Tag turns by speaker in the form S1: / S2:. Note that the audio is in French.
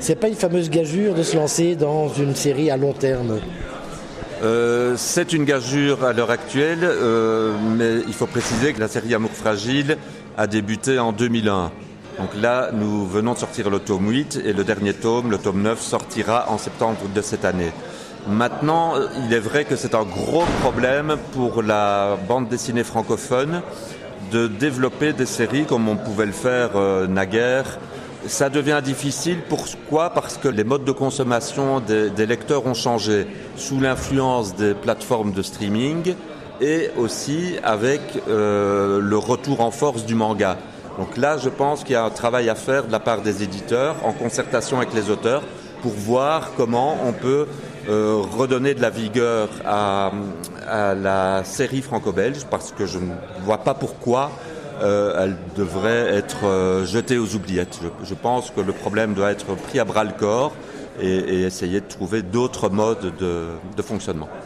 S1: c'est pas une fameuse gageure de se lancer dans une série à long terme
S2: euh, c'est une gageure à l'heure actuelle, euh, mais il faut préciser que la série Amour fragile a débuté en 2001. Donc là, nous venons de sortir le tome 8 et le dernier tome, le tome 9, sortira en septembre de cette année. Maintenant, il est vrai que c'est un gros problème pour la bande dessinée francophone de développer des séries comme on pouvait le faire euh, naguère. Ça devient difficile. Pourquoi? Parce que les modes de consommation des, lecteurs ont changé sous l'influence des plateformes de streaming et aussi avec euh, le retour en force du manga. Donc là, je pense qu'il y a un travail à faire de la part des éditeurs en concertation avec les auteurs pour voir comment on peut euh, redonner de la vigueur à la série franco-belge parce que je ne vois pas pourquoi euh, elle devrait être euh, jetée aux oubliettes. Je, pense que le problème doit être pris à bras le corps et, et essayer de trouver d'autres modes de, de fonctionnement.